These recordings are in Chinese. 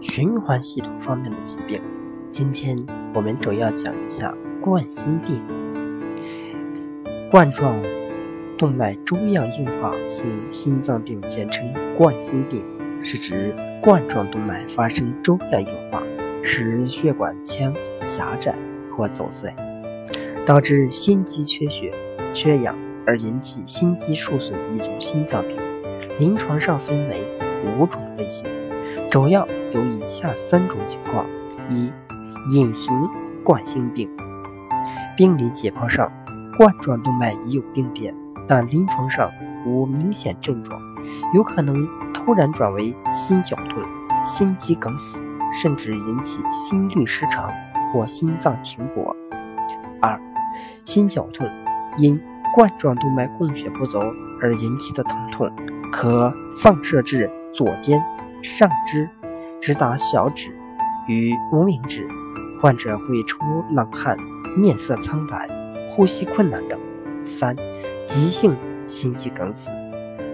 循环系统方面的疾病，今天我们主要讲一下冠心病。冠状动脉粥样硬化性心脏病，简称冠心病，是指冠状动脉发生粥样硬化，使血管腔狭窄或阻塞，导致心肌缺血、缺氧而引起心肌受损一种心脏病。临床上分为五种类型，主要有以下三种情况：一、隐形冠心病，病理解剖上冠状动脉已有病变，但临床上无明显症状，有可能突然转为心绞痛、心肌梗死，甚至引起心律失常或心脏停搏。二、心绞痛，因冠状动脉供血不足而引起的疼痛。可放射至左肩、上肢，直达小指与无名指，患者会出冷汗、面色苍白、呼吸困难等。三、急性心肌梗死，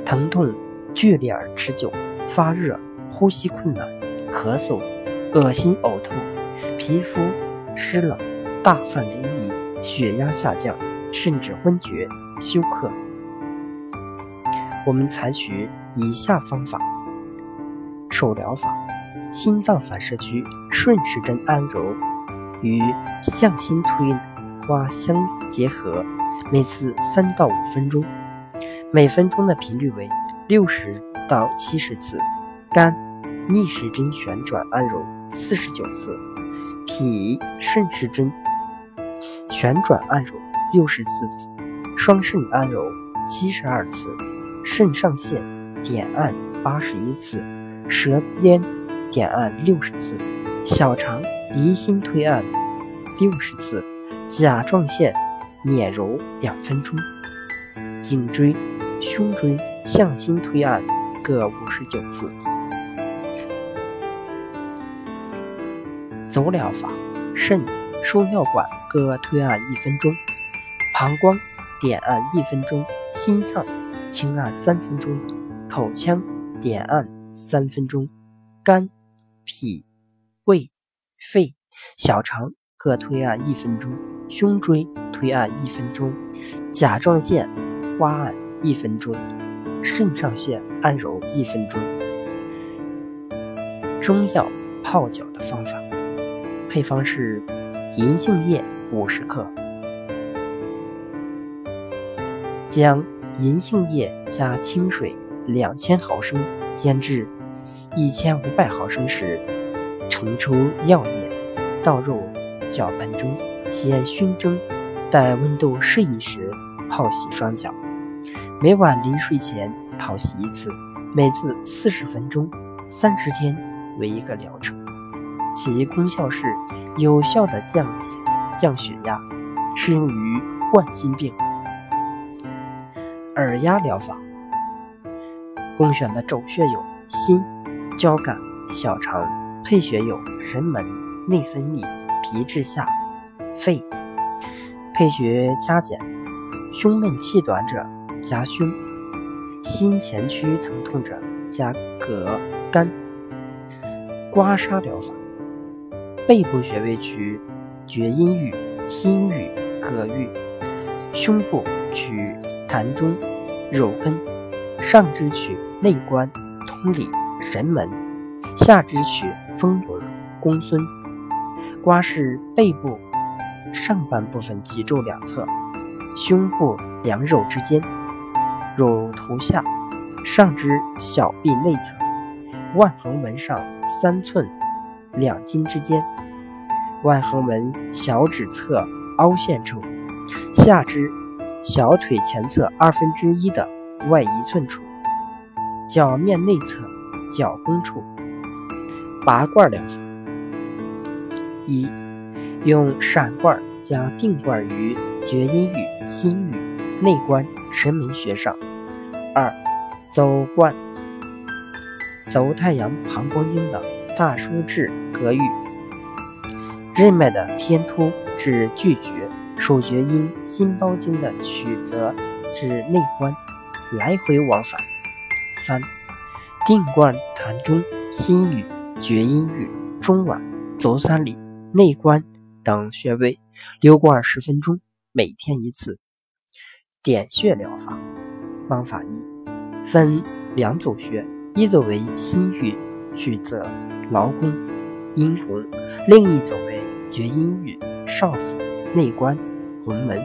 疼痛剧烈而持久，发热、呼吸困难、咳嗽、恶心、呕吐，皮肤湿冷、大汗淋漓、血压下降，甚至昏厥、休克。我们采取以下方法：手疗法，心脏反射区顺时针按揉与向心推刮相结合，每次三到五分钟，每分钟的频率为六十到七十次。肝逆时针旋转按揉四十九次，脾顺时针旋转按揉六十次，双肾按揉七十二次。肾上腺点按八十一次，舌尖点按六十次，小肠离心推按六十次，甲状腺捻揉两分钟，颈椎、胸椎向心推按各五十九次。走疗法：肾输尿管各推按一分钟，膀胱点按一分钟，心脏。轻按三分钟，口腔点按三分钟，肝、脾、胃、肺、小肠各推按一分钟，胸椎推按一分钟，甲状腺刮按一分钟，肾上腺按揉一分钟。中药泡脚的方法，配方是银杏叶五十克，将。银杏叶加清水两千毫升，煎至一千五百毫升时，盛出药液，倒入搅拌中，先熏蒸，待温度适宜时泡洗双脚。每晚临睡前泡洗一次，每次四十分钟，三十天为一个疗程。其功效是有效的降降血压，适用于冠心病。耳压疗法，供选的主穴有心、交感、小肠，配穴有神门、内分泌、皮质下、肺。配穴加减：胸闷气短者加胸，心前区疼痛者加膈、肝。刮痧疗法，背部穴位取厥阴俞、心俞、膈俞，胸部取。痰中、肉根，上肢取内关、通里、神门，下肢取丰轮、公孙。刮拭背部上半部分脊柱两侧，胸部两肉之间，乳头下，上肢小臂内侧，腕横纹上三寸两筋之间，腕横纹小指侧凹陷处，下肢。小腿前侧二分之一的外一寸处，脚面内侧脚弓处，拔罐疗法：一、用闪罐加定罐于厥阴俞、心俞、内关、神门穴上；二、走罐走太阳膀胱经的大枢至膈俞，任脉的天突至巨厥。手厥阴心包经的曲泽至内关，来回往返。三、定贯痰中心俞、厥阴俞、中脘、足三里、内关等穴位，溜罐十分钟，每天一次。点穴疗法方法一：分两组穴，一组为心俞，取自劳宫、阴红；另一组为厥阴俞，少府、内关、魂门。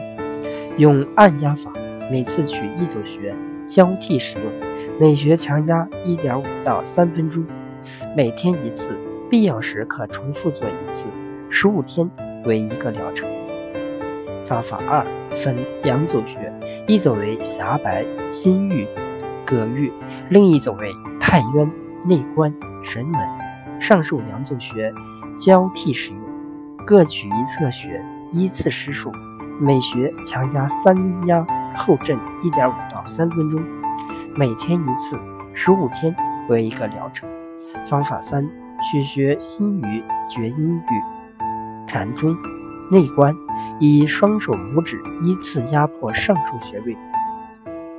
用按压法，每次取一组穴，交替使用，每穴强压一点五到三分钟，每天一次，必要时可重复做一次，十五天为一个疗程。方法二：分两组穴，一组为狭白、心俞、膈俞，另一组为太渊、内关、神门。上述两组穴交替使用，各取一侧穴，依次施术。每穴强压三压后震一点五到三分钟，每天一次，十五天为一个疗程。方法三：取穴心俞、厥阴俞、膻中。内关，以双手拇指依次压迫上述穴位。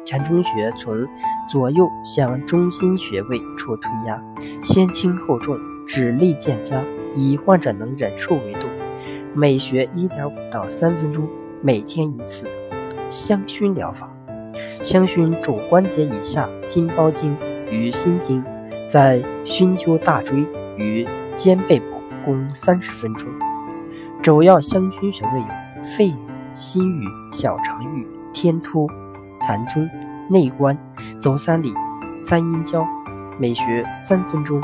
膻中穴从左右向中心穴位处推压，先轻后重，指力渐加，以患者能忍受为度。每穴一点五到三分钟，每天一次。香薰疗法，香薰肘关节以下心包经与心经，在熏灸大椎与肩背部共三十分钟。主要香薰穴位有肺俞、心俞、小肠俞、天突、膻中、内关、足三里、三阴交，每穴三分钟。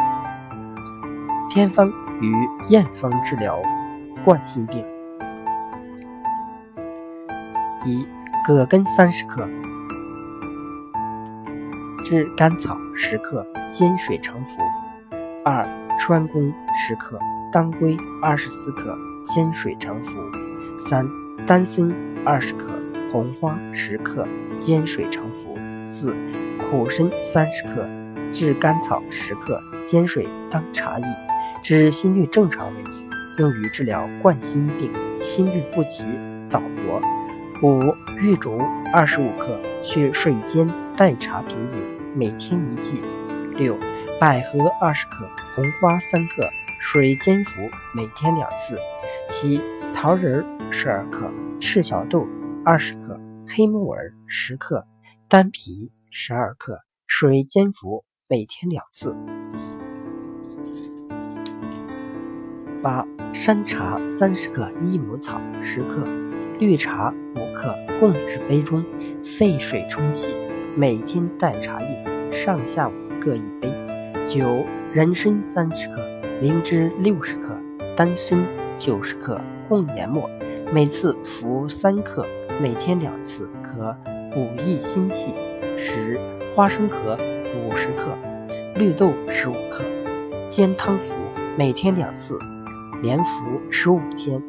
偏方与验方治疗冠心病：一、葛根三十克，炙甘草十克，煎水成服；二、川芎十克，当归二十四克。煎水成服。三、丹参二十克，红花十克，煎水成服。四、苦参三十克，炙甘草十克，煎水当茶饮，至心律正常为止。用于治疗冠心病、心律不齐、早搏。五、玉竹二十五克，去水煎代茶品饮，每天一剂。六、百合二十克，红花三克，水煎服，每天两次。七桃仁十二克，赤小豆二十克，黑木耳十克，丹皮十二克，水煎服，每天两次。八山茶三十克，益母草十克，绿茶五克，共置杯中，沸水冲洗，每天代茶叶，上下午各一杯。九人参三十克，灵芝六十克，丹参。九十克共研末，每次服三克，每天两次，可补益心气。十花生壳五十克，绿豆十五克，煎汤服，每天两次，连服十五天。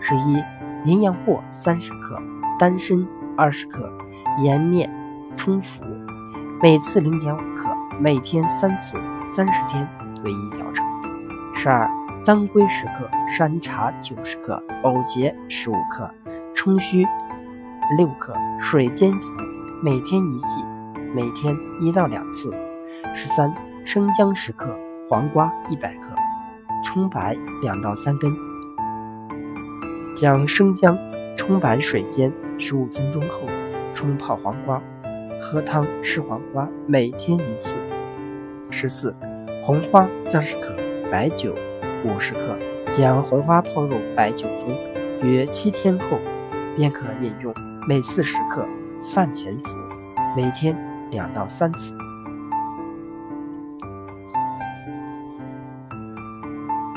十一淫羊藿三十克，丹参二十克，研面冲服，每次零点五克，每天三次，三十天为一疗程。十二。当归十克，山茶九十克，藕节十五克，冲虚六克，水煎服，每天一剂，每天一到两次。十三，生姜十克，黄瓜一百克，葱白两到三根。将生姜、葱白水煎十五分钟后，冲泡黄瓜，喝汤吃黄瓜，每天一次。十四，红花三十克，白酒。五十克，将红花泡入白酒中，约七天后便可饮用，每次十克，饭前服，每天两到三次。